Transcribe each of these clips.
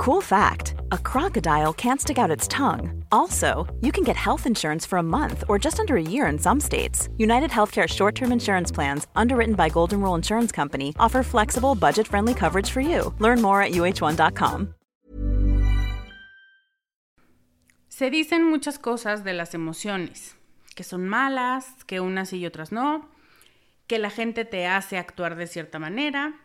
Cool fact a crocodile can't stick out its tongue. Also, you can get health insurance for a month or just under a year in some states. United Healthcare short term insurance plans, underwritten by Golden Rule Insurance Company, offer flexible, budget friendly coverage for you. Learn more at uh1.com. Se dicen muchas cosas de las emociones, que son malas, que unas y otras no, que la gente te hace actuar de cierta manera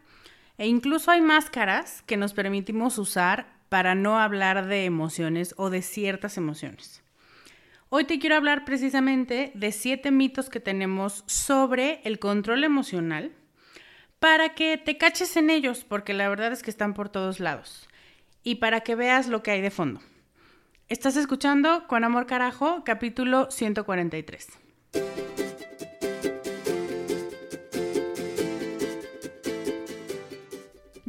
e incluso hay máscaras que nos permitimos usar para no hablar de emociones o de ciertas emociones. Hoy te quiero hablar precisamente de siete mitos que tenemos sobre el control emocional para que te caches en ellos, porque la verdad es que están por todos lados, y para que veas lo que hay de fondo. Estás escuchando Con Amor Carajo, capítulo 143.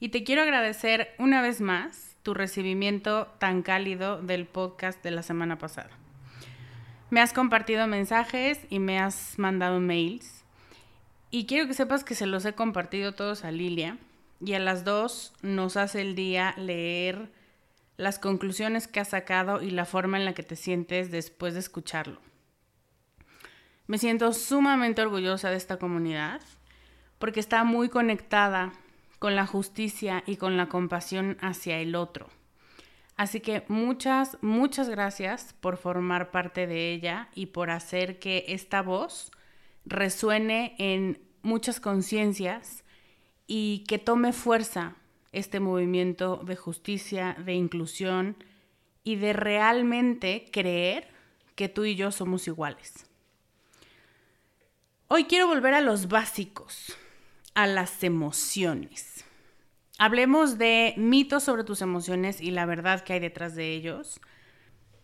y te quiero agradecer una vez más tu recibimiento tan cálido del podcast de la semana pasada. Me has compartido mensajes y me has mandado mails. Y quiero que sepas que se los he compartido todos a Lilia. Y a las dos nos hace el día leer las conclusiones que has sacado y la forma en la que te sientes después de escucharlo. Me siento sumamente orgullosa de esta comunidad porque está muy conectada con la justicia y con la compasión hacia el otro. Así que muchas, muchas gracias por formar parte de ella y por hacer que esta voz resuene en muchas conciencias y que tome fuerza este movimiento de justicia, de inclusión y de realmente creer que tú y yo somos iguales. Hoy quiero volver a los básicos, a las emociones. Hablemos de mitos sobre tus emociones y la verdad que hay detrás de ellos,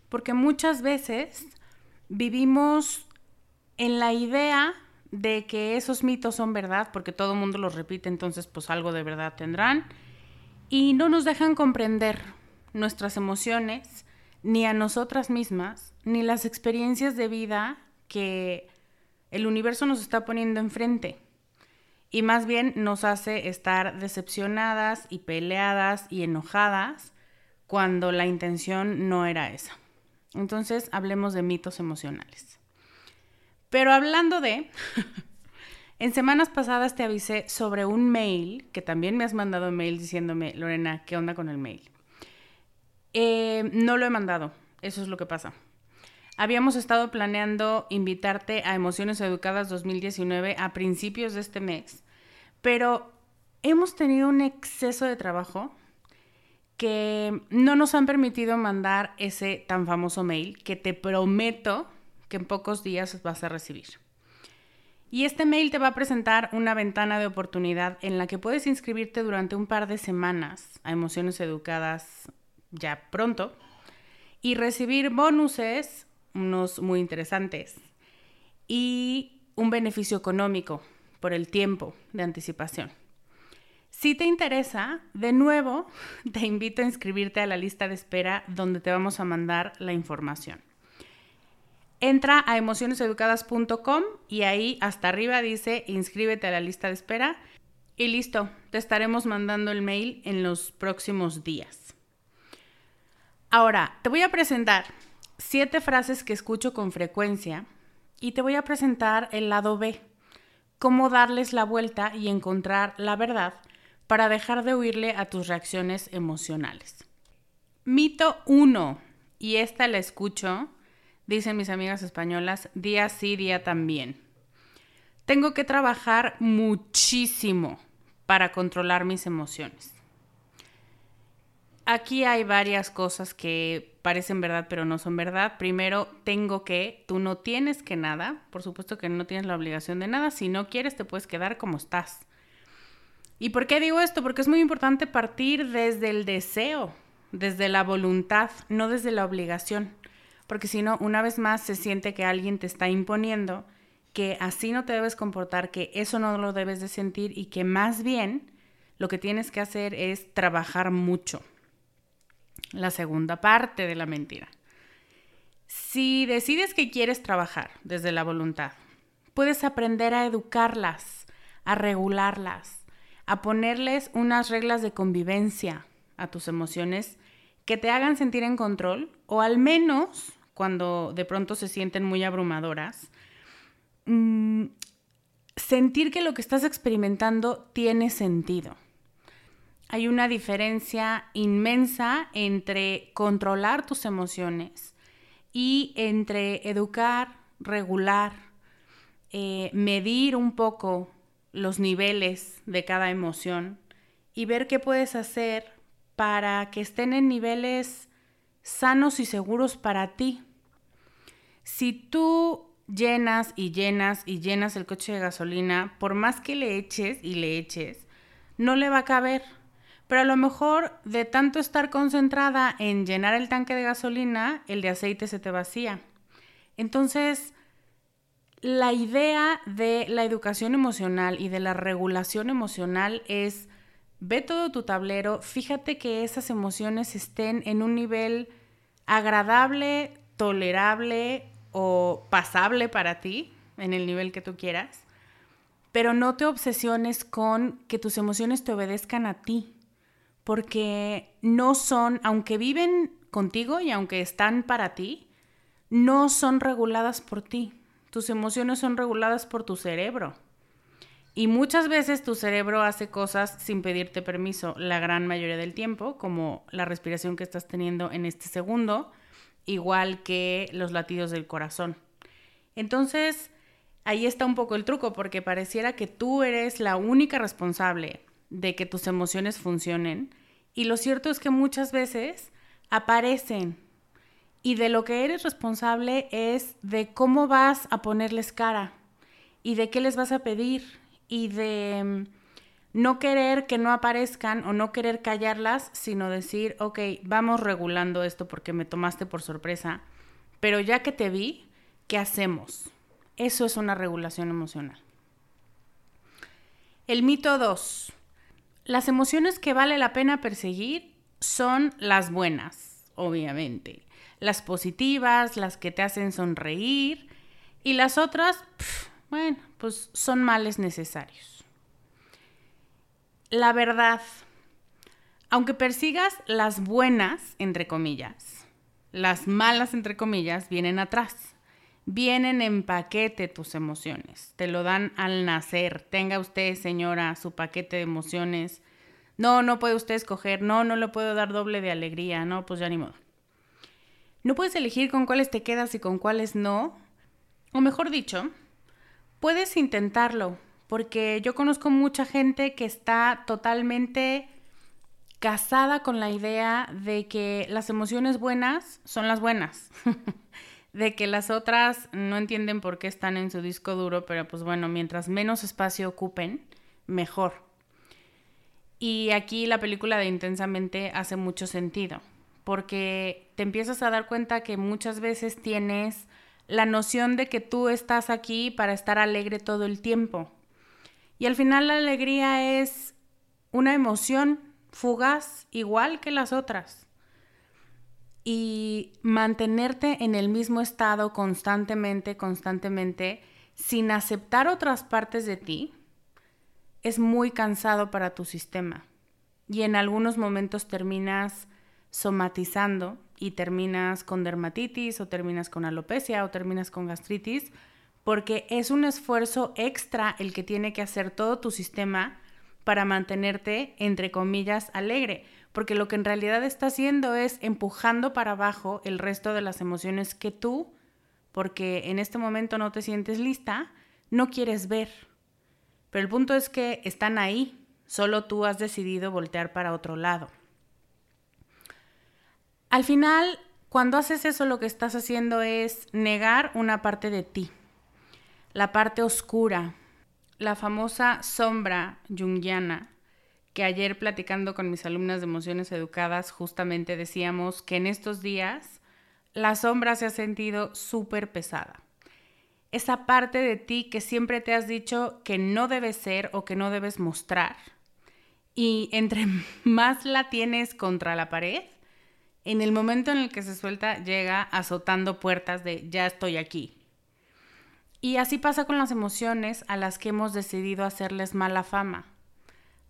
porque muchas veces vivimos en la idea de que esos mitos son verdad, porque todo el mundo los repite, entonces pues algo de verdad tendrán, y no nos dejan comprender nuestras emociones, ni a nosotras mismas, ni las experiencias de vida que el universo nos está poniendo enfrente y más bien nos hace estar decepcionadas y peleadas y enojadas cuando la intención no era esa. Entonces, hablemos de mitos emocionales. Pero hablando de, en semanas pasadas te avisé sobre un mail, que también me has mandado mail diciéndome, Lorena, ¿qué onda con el mail? Eh, no lo he mandado, eso es lo que pasa. Habíamos estado planeando invitarte a Emociones Educadas 2019 a principios de este mes, pero hemos tenido un exceso de trabajo que no nos han permitido mandar ese tan famoso mail que te prometo que en pocos días vas a recibir. Y este mail te va a presentar una ventana de oportunidad en la que puedes inscribirte durante un par de semanas a Emociones Educadas ya pronto y recibir bonuses unos muy interesantes, y un beneficio económico por el tiempo de anticipación. Si te interesa, de nuevo, te invito a inscribirte a la lista de espera donde te vamos a mandar la información. Entra a emocioneseducadas.com y ahí hasta arriba dice inscríbete a la lista de espera y listo, te estaremos mandando el mail en los próximos días. Ahora, te voy a presentar siete frases que escucho con frecuencia y te voy a presentar el lado B, cómo darles la vuelta y encontrar la verdad para dejar de huirle a tus reacciones emocionales. Mito 1, y esta la escucho, dicen mis amigas españolas, día sí, día también. Tengo que trabajar muchísimo para controlar mis emociones. Aquí hay varias cosas que parecen verdad pero no son verdad. Primero, tengo que, tú no tienes que nada, por supuesto que no tienes la obligación de nada, si no quieres te puedes quedar como estás. ¿Y por qué digo esto? Porque es muy importante partir desde el deseo, desde la voluntad, no desde la obligación. Porque si no, una vez más se siente que alguien te está imponiendo, que así no te debes comportar, que eso no lo debes de sentir y que más bien lo que tienes que hacer es trabajar mucho. La segunda parte de la mentira. Si decides que quieres trabajar desde la voluntad, puedes aprender a educarlas, a regularlas, a ponerles unas reglas de convivencia a tus emociones que te hagan sentir en control o al menos cuando de pronto se sienten muy abrumadoras, mm, sentir que lo que estás experimentando tiene sentido. Hay una diferencia inmensa entre controlar tus emociones y entre educar, regular, eh, medir un poco los niveles de cada emoción y ver qué puedes hacer para que estén en niveles sanos y seguros para ti. Si tú llenas y llenas y llenas el coche de gasolina, por más que le eches y le eches, no le va a caber. Pero a lo mejor de tanto estar concentrada en llenar el tanque de gasolina, el de aceite se te vacía. Entonces, la idea de la educación emocional y de la regulación emocional es, ve todo tu tablero, fíjate que esas emociones estén en un nivel agradable, tolerable o pasable para ti, en el nivel que tú quieras, pero no te obsesiones con que tus emociones te obedezcan a ti, porque no son, aunque viven contigo y aunque están para ti, no son reguladas por ti tus emociones son reguladas por tu cerebro. Y muchas veces tu cerebro hace cosas sin pedirte permiso, la gran mayoría del tiempo, como la respiración que estás teniendo en este segundo, igual que los latidos del corazón. Entonces, ahí está un poco el truco, porque pareciera que tú eres la única responsable de que tus emociones funcionen. Y lo cierto es que muchas veces aparecen y de lo que eres responsable es de cómo vas a ponerles cara y de qué les vas a pedir y de mm, no querer que no aparezcan o no querer callarlas, sino decir, ok, vamos regulando esto porque me tomaste por sorpresa, pero ya que te vi, ¿qué hacemos? Eso es una regulación emocional. El mito 2. Las emociones que vale la pena perseguir son las buenas, obviamente las positivas, las que te hacen sonreír y las otras, bueno, pues son males necesarios. La verdad, aunque persigas las buenas, entre comillas, las malas, entre comillas, vienen atrás. Vienen en paquete tus emociones. Te lo dan al nacer. Tenga usted, señora, su paquete de emociones. No, no puede usted escoger. No, no le puedo dar doble de alegría. No, pues ya ni modo. No puedes elegir con cuáles te quedas y con cuáles no. O mejor dicho, puedes intentarlo, porque yo conozco mucha gente que está totalmente casada con la idea de que las emociones buenas son las buenas, de que las otras no entienden por qué están en su disco duro, pero pues bueno, mientras menos espacio ocupen, mejor. Y aquí la película de Intensamente hace mucho sentido porque te empiezas a dar cuenta que muchas veces tienes la noción de que tú estás aquí para estar alegre todo el tiempo. Y al final la alegría es una emoción fugaz igual que las otras. Y mantenerte en el mismo estado constantemente, constantemente, sin aceptar otras partes de ti, es muy cansado para tu sistema. Y en algunos momentos terminas somatizando y terminas con dermatitis o terminas con alopecia o terminas con gastritis, porque es un esfuerzo extra el que tiene que hacer todo tu sistema para mantenerte, entre comillas, alegre, porque lo que en realidad está haciendo es empujando para abajo el resto de las emociones que tú, porque en este momento no te sientes lista, no quieres ver. Pero el punto es que están ahí, solo tú has decidido voltear para otro lado. Al final, cuando haces eso, lo que estás haciendo es negar una parte de ti, la parte oscura, la famosa sombra jungiana, que ayer platicando con mis alumnas de emociones educadas, justamente decíamos que en estos días la sombra se ha sentido súper pesada. Esa parte de ti que siempre te has dicho que no debes ser o que no debes mostrar. Y entre más la tienes contra la pared, en el momento en el que se suelta, llega azotando puertas de ya estoy aquí. Y así pasa con las emociones a las que hemos decidido hacerles mala fama.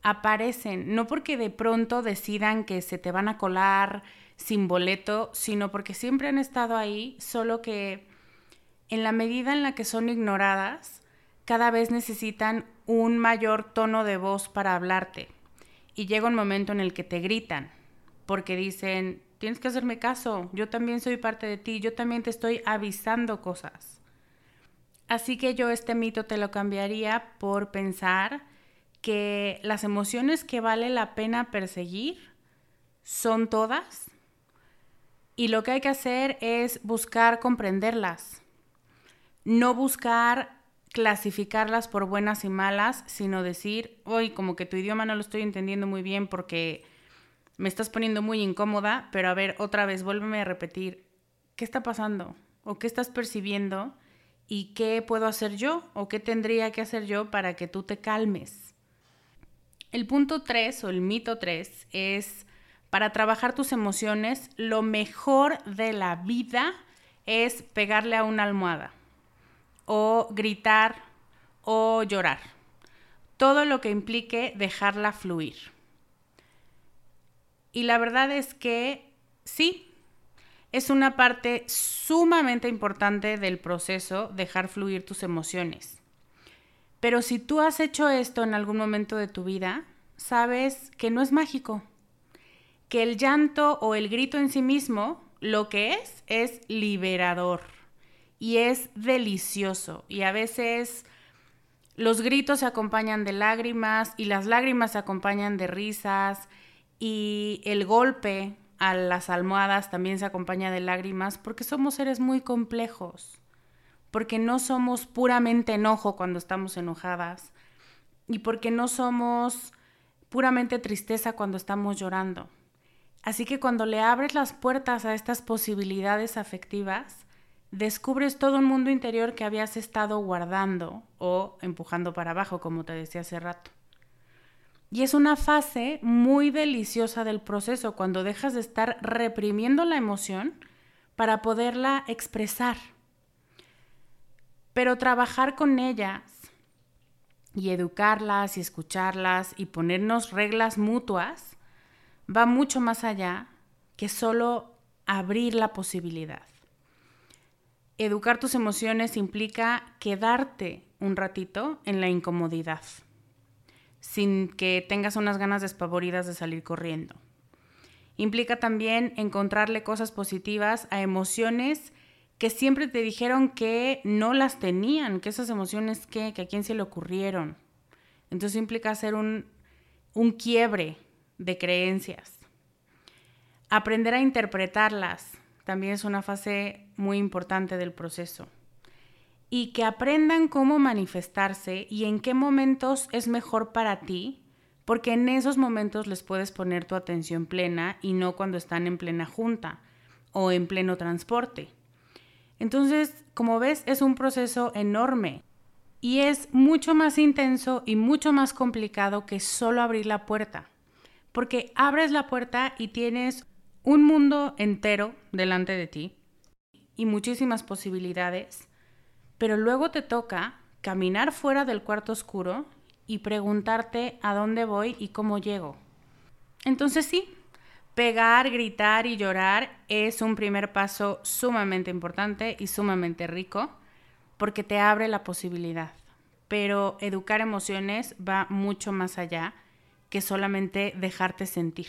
Aparecen, no porque de pronto decidan que se te van a colar sin boleto, sino porque siempre han estado ahí, solo que en la medida en la que son ignoradas, cada vez necesitan un mayor tono de voz para hablarte. Y llega un momento en el que te gritan, porque dicen, tienes que hacerme caso, yo también soy parte de ti, yo también te estoy avisando cosas. Así que yo este mito te lo cambiaría por pensar que las emociones que vale la pena perseguir son todas y lo que hay que hacer es buscar comprenderlas, no buscar clasificarlas por buenas y malas, sino decir, hoy como que tu idioma no lo estoy entendiendo muy bien porque me estás poniendo muy incómoda, pero a ver, otra vez, vuélveme a repetir, ¿qué está pasando? ¿O qué estás percibiendo? ¿Y qué puedo hacer yo? ¿O qué tendría que hacer yo para que tú te calmes? El punto 3 o el mito 3 es, para trabajar tus emociones, lo mejor de la vida es pegarle a una almohada o gritar o llorar. Todo lo que implique dejarla fluir. Y la verdad es que sí, es una parte sumamente importante del proceso dejar fluir tus emociones. Pero si tú has hecho esto en algún momento de tu vida, sabes que no es mágico, que el llanto o el grito en sí mismo lo que es es liberador y es delicioso. Y a veces los gritos se acompañan de lágrimas y las lágrimas se acompañan de risas y el golpe a las almohadas también se acompaña de lágrimas porque somos seres muy complejos, porque no somos puramente enojo cuando estamos enojadas y porque no somos puramente tristeza cuando estamos llorando. Así que cuando le abres las puertas a estas posibilidades afectivas, descubres todo un mundo interior que habías estado guardando o empujando para abajo, como te decía hace rato. Y es una fase muy deliciosa del proceso cuando dejas de estar reprimiendo la emoción para poderla expresar. Pero trabajar con ellas y educarlas y escucharlas y ponernos reglas mutuas va mucho más allá que solo abrir la posibilidad. Educar tus emociones implica quedarte un ratito en la incomodidad sin que tengas unas ganas despavoridas de salir corriendo. Implica también encontrarle cosas positivas a emociones que siempre te dijeron que no las tenían, que esas emociones que, a quién se le ocurrieron. Entonces implica hacer un, un quiebre de creencias. Aprender a interpretarlas también es una fase muy importante del proceso y que aprendan cómo manifestarse y en qué momentos es mejor para ti, porque en esos momentos les puedes poner tu atención plena y no cuando están en plena junta o en pleno transporte. Entonces, como ves, es un proceso enorme Y es mucho más intenso y mucho más complicado que solo abrir la puerta. Porque abres la puerta y tienes un mundo entero delante de ti y muchísimas posibilidades, pero luego te toca caminar fuera del cuarto oscuro y preguntarte a dónde voy y cómo llego. Entonces sí, pegar, gritar y llorar es un primer paso sumamente importante y sumamente rico porque te abre la posibilidad. Pero educar emociones va mucho más allá que solamente dejarte sentir.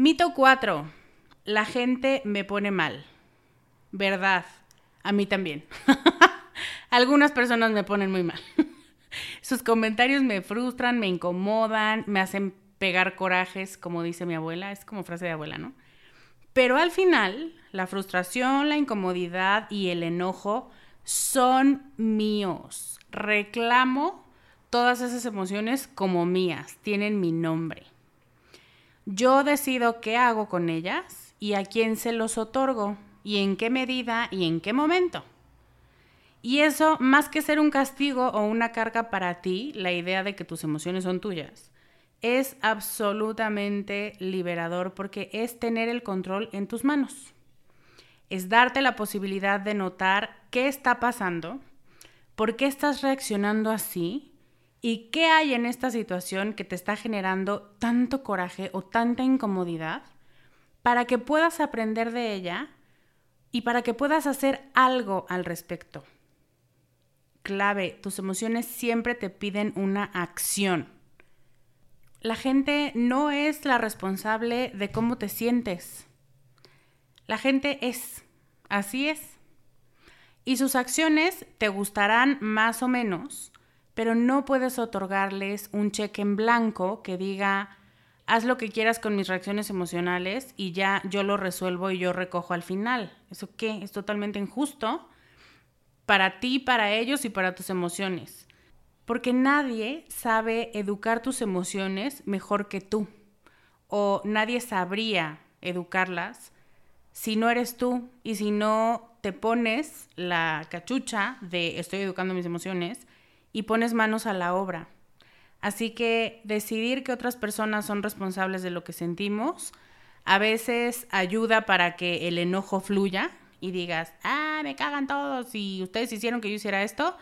Mito 4. La gente me pone mal. Verdad. A mí también. Algunas personas me ponen muy mal. Sus comentarios me frustran, me incomodan, me hacen pegar corajes, como dice mi abuela. Es como frase de abuela, ¿no? Pero al final, la frustración, la incomodidad y el enojo son míos. Reclamo todas esas emociones como mías, tienen mi nombre. Yo decido qué hago con ellas y a quién se los otorgo y en qué medida y en qué momento. Y eso, más que ser un castigo o una carga para ti, la idea de que tus emociones son tuyas, es absolutamente liberador porque es tener el control en tus manos. Es darte la posibilidad de notar qué está pasando, por qué estás reaccionando así y qué hay en esta situación que te está generando tanto coraje o tanta incomodidad para que puedas aprender de ella y para que puedas hacer algo al respecto. Clave, tus emociones siempre te piden una acción. La gente no es la responsable de cómo te sientes. La gente es, así es. Y sus acciones te gustarán más o menos, pero no puedes otorgarles un cheque en blanco que diga, haz lo que quieras con mis reacciones emocionales y ya yo lo resuelvo y yo recojo al final. ¿Eso qué? Es totalmente injusto para ti, para ellos y para tus emociones. Porque nadie sabe educar tus emociones mejor que tú. O nadie sabría educarlas si no eres tú y si no te pones la cachucha de estoy educando mis emociones y pones manos a la obra. Así que decidir que otras personas son responsables de lo que sentimos a veces ayuda para que el enojo fluya y digas, ah, me cagan todos y ustedes hicieron que yo hiciera esto,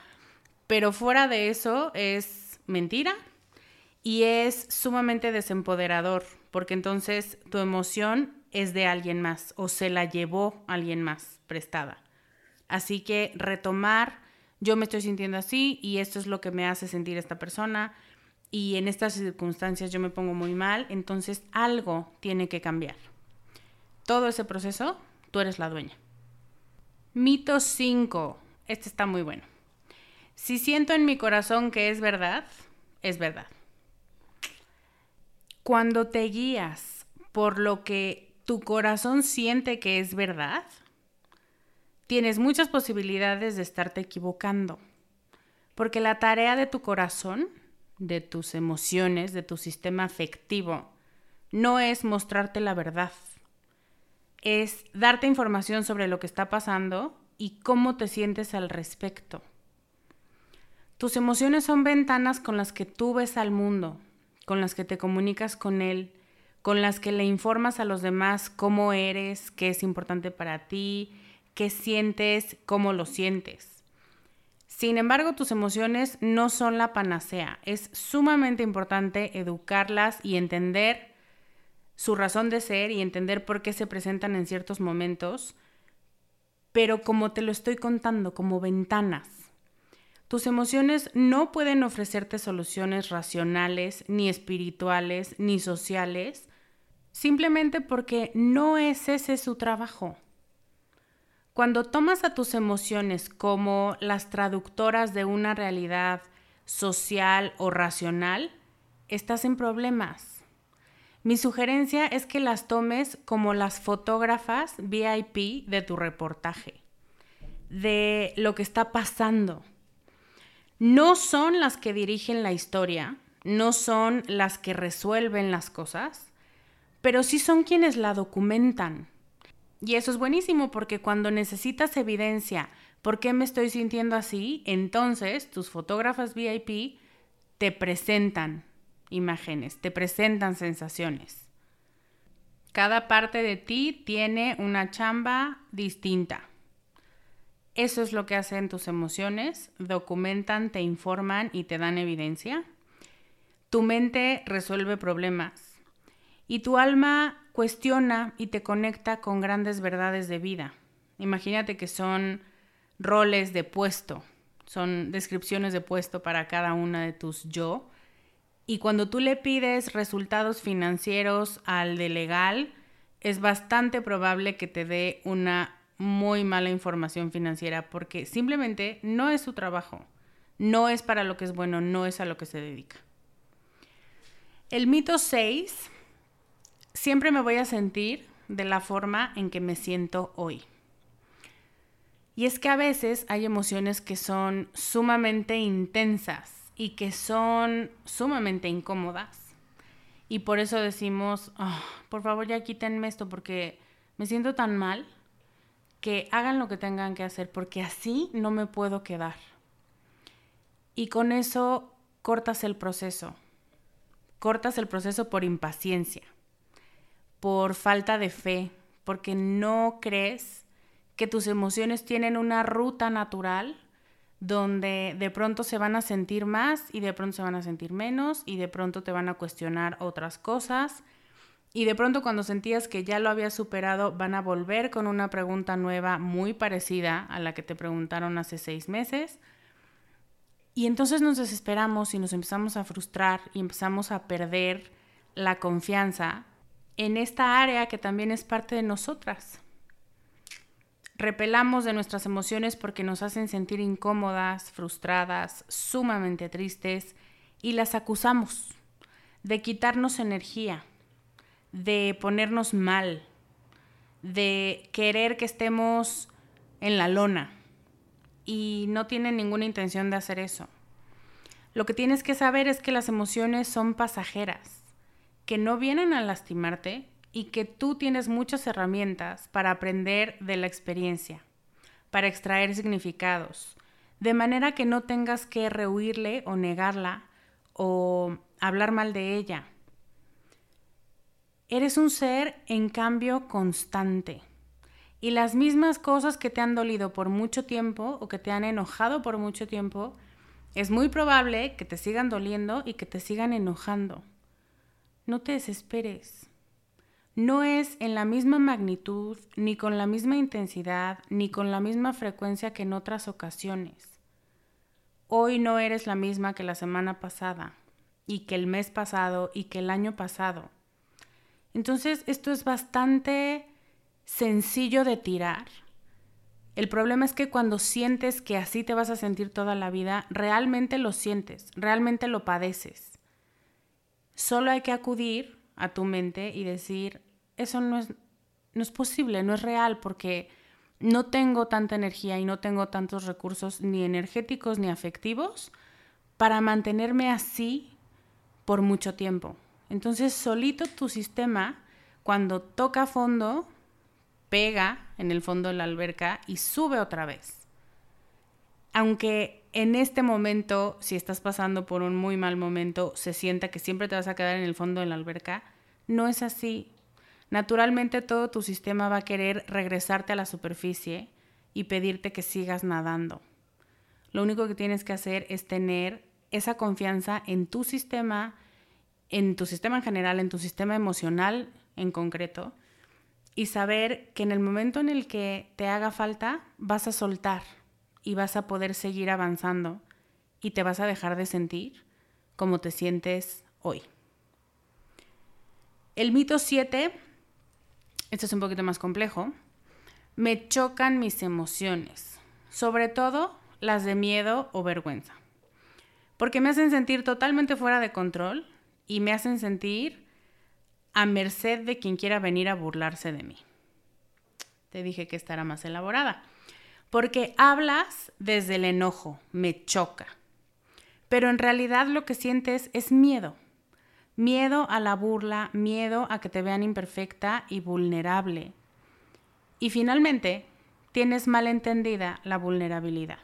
pero fuera de eso es mentira y es sumamente desempoderador, porque entonces tu emoción es de alguien más o se la llevó alguien más prestada. Así que retomar, yo me estoy sintiendo así y esto es lo que me hace sentir esta persona y en estas circunstancias yo me pongo muy mal, entonces algo tiene que cambiar. Todo ese proceso, tú eres la dueña. Mito 5. Este está muy bueno. Si siento en mi corazón que es verdad, es verdad. Cuando te guías por lo que tu corazón siente que es verdad, tienes muchas posibilidades de estarte equivocando. Porque la tarea de tu corazón de tus emociones, de tu sistema afectivo, no es mostrarte la verdad, es darte información sobre lo que está pasando y cómo te sientes al respecto. Tus emociones son ventanas con las que tú ves al mundo, con las que te comunicas con él, con las que le informas a los demás cómo eres, qué es importante para ti, qué sientes, cómo lo sientes. Sin embargo, tus emociones no son la panacea. Es sumamente importante educarlas y entender su razón de ser y entender por qué se presentan en ciertos momentos, pero como te lo estoy contando, como ventanas. Tus emociones no pueden ofrecerte soluciones racionales, ni espirituales, ni sociales, simplemente porque no es ese su trabajo. Cuando tomas a tus emociones como las traductoras de una realidad social o racional, estás en problemas. Mi sugerencia es que las tomes como las fotógrafas VIP de tu reportaje, de lo que está pasando. No son las que dirigen la historia, no son las que resuelven las cosas, pero sí son quienes la documentan. Y eso es buenísimo porque cuando necesitas evidencia por qué me estoy sintiendo así, entonces tus fotógrafas VIP te presentan imágenes, te presentan sensaciones. Cada parte de ti tiene una chamba distinta. Eso es lo que hacen tus emociones, documentan, te informan y te dan evidencia. Tu mente resuelve problemas y tu alma cuestiona y te conecta con grandes verdades de vida. Imagínate que son roles de puesto, son descripciones de puesto para cada una de tus yo. Y cuando tú le pides resultados financieros al de legal, es bastante probable que te dé una muy mala información financiera porque simplemente no es su trabajo, no es para lo que es bueno, no es a lo que se dedica. El mito 6 siempre me voy a sentir de la forma en que me siento hoy. Y es que a veces hay emociones que son sumamente intensas y que son sumamente incómodas. Y por eso decimos, ah, por favor ya quítenme esto porque me siento tan mal que hagan lo que tengan que hacer porque así no me puedo quedar. Y con eso cortas el proceso. Cortas el proceso por impaciencia por falta de fe, porque no crees que tus emociones tienen una ruta natural donde de pronto se van a sentir más y de pronto se van a sentir menos y de pronto te van a cuestionar otras cosas y de pronto cuando sentías que ya lo habías superado van a volver con una pregunta nueva muy parecida a la que te preguntaron hace seis meses. Y entonces nos desesperamos y nos empezamos a frustrar y empezamos a perder la confianza en esta área que también es parte de nosotras. Repelamos de nuestras emociones porque nos hacen sentir incómodas, frustradas, sumamente tristes y las acusamos de quitarnos energía, de ponernos mal, de querer que estemos en la lona y no tienen ninguna intención de hacer eso. Lo que tienes que saber es que las emociones son pasajeras que no vienen a lastimarte y que tú tienes muchas herramientas para aprender de la experiencia, para extraer significados, de manera que no tengas que rehuirle o negarla o hablar mal de ella. Eres un ser en cambio constante. Y las mismas cosas que te han dolido por mucho tiempo o que te han enojado por mucho tiempo, es muy probable que te sigan doliendo y que te sigan enojando no te desesperes. No es en la misma magnitud, ni con la misma intensidad, ni con la misma frecuencia que en otras ocasiones. Hoy no eres la misma que la semana pasada, y que el mes pasado, y que el año pasado. Entonces, esto es bastante sencillo de tirar. El problema es que cuando sientes que así te vas a sentir toda la vida, realmente lo sientes, realmente lo padeces. Solo hay que acudir a tu mente y decir, eso no es, no es posible, no es real, porque no tengo tanta energía y no tengo tantos recursos ni energéticos ni afectivos para mantenerme así por mucho tiempo. Entonces, solito tu sistema, cuando toca fondo, pega en el fondo de la alberca y sube otra vez. Aunque en este momento, si estás pasando por un muy mal momento, se sienta que siempre te vas a quedar en el fondo de la alberca, no es así. Naturalmente todo tu sistema va a querer regresarte a la superficie y pedirte que sigas nadando. Lo único que tienes que hacer es tener esa confianza en tu sistema, en tu sistema en general, en tu sistema emocional en concreto, y saber que en el momento en el que te haga falta, vas a soltar y vas a poder seguir avanzando y te vas a dejar de sentir como te sientes hoy. El mito 7, este es un poquito más complejo, me chocan mis emociones, sobre todo las de miedo o vergüenza, porque me hacen sentir totalmente fuera de control y me hacen sentir a merced de quien quiera venir a burlarse de mí. Te dije que estará más elaborada, porque hablas desde el enojo, me choca, pero en realidad lo que sientes es miedo Miedo a la burla, miedo a que te vean imperfecta y vulnerable. Y finalmente, tienes mal entendida la vulnerabilidad.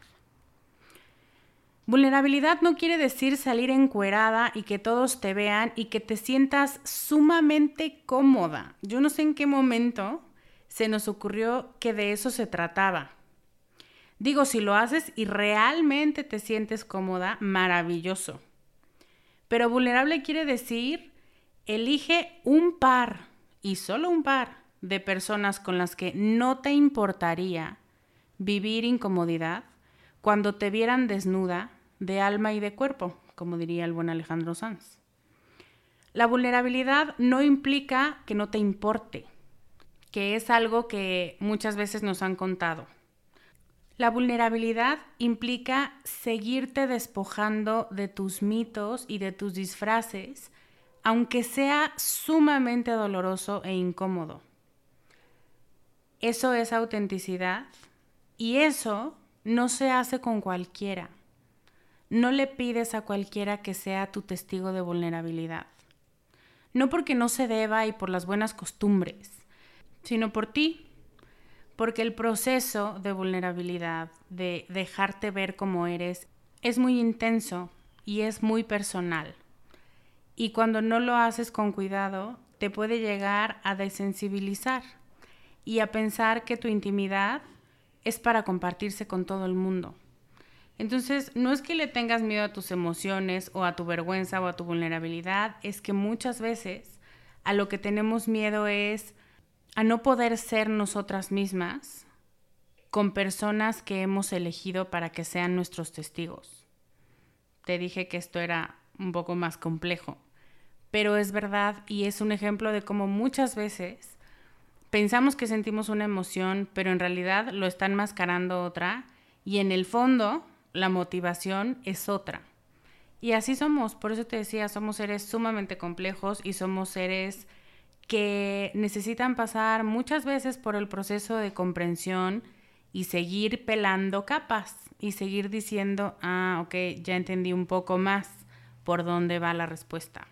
Vulnerabilidad no quiere decir salir encuerada y que todos te vean y que te sientas sumamente cómoda. Yo no sé en qué momento se nos ocurrió que de eso se trataba. Digo, si lo haces y realmente te sientes cómoda, maravilloso. Pero vulnerable quiere decir, elige un par, y solo un par, de personas con las que no te importaría vivir incomodidad cuando te vieran desnuda de alma y de cuerpo, como diría el buen Alejandro Sanz. La vulnerabilidad no implica que no te importe, que es algo que muchas veces nos han contado. La vulnerabilidad implica seguirte despojando de tus mitos y de tus disfraces, aunque sea sumamente doloroso e incómodo. Eso es autenticidad y eso no se hace con cualquiera. No le pides a cualquiera que sea tu testigo de vulnerabilidad. No porque no se deba y por las buenas costumbres, sino por ti, porque el proceso de vulnerabilidad, de dejarte ver como eres, es muy intenso y es muy personal. Y cuando no lo haces con cuidado, te puede llegar a desensibilizar y a pensar que tu intimidad es para compartirse con todo el mundo. Entonces, no es que le tengas miedo a tus emociones o a tu vergüenza o a tu vulnerabilidad, es que muchas veces a lo que tenemos miedo es a no poder ser nosotras mismas con personas que hemos elegido para que sean nuestros testigos. Te dije que esto era un poco más complejo, pero es verdad y es un ejemplo de cómo muchas veces pensamos que sentimos una emoción, pero en realidad lo están mascarando otra y en el fondo la motivación es otra. Y así somos, por eso te decía, somos seres sumamente complejos y somos seres que necesitan pasar muchas veces por el proceso de comprensión y seguir pelando capas y seguir diciendo, ah, ok, ya entendí un poco más por dónde va la respuesta.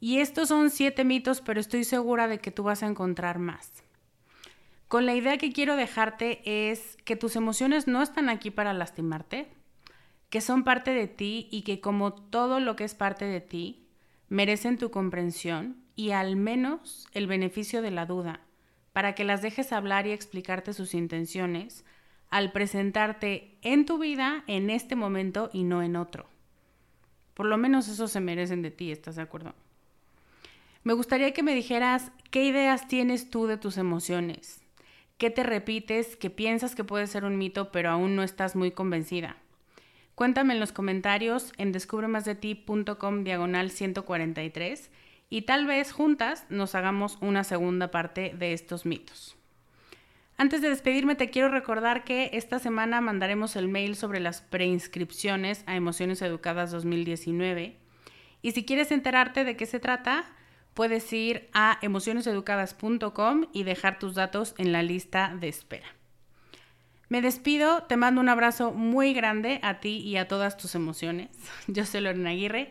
Y estos son siete mitos, pero estoy segura de que tú vas a encontrar más. Con la idea que quiero dejarte es que tus emociones no están aquí para lastimarte, que son parte de ti y que como todo lo que es parte de ti, merecen tu comprensión y al menos el beneficio de la duda, para que las dejes hablar y explicarte sus intenciones al presentarte en tu vida en este momento y no en otro. Por lo menos eso se merecen de ti, ¿estás de acuerdo? Me gustaría que me dijeras qué ideas tienes tú de tus emociones, qué te repites, qué piensas que puede ser un mito pero aún no estás muy convencida. Cuéntame en los comentarios en descubremasdeti.com diagonal 143 y tal vez juntas nos hagamos una segunda parte de estos mitos. Antes de despedirme te quiero recordar que esta semana mandaremos el mail sobre las preinscripciones a Emociones Educadas 2019 y si quieres enterarte de qué se trata, puedes ir a emocioneseducadas.com y dejar tus datos en la lista de espera. Me despido, te mando un abrazo muy grande a ti y a todas tus emociones. Yo soy Lorena Aguirre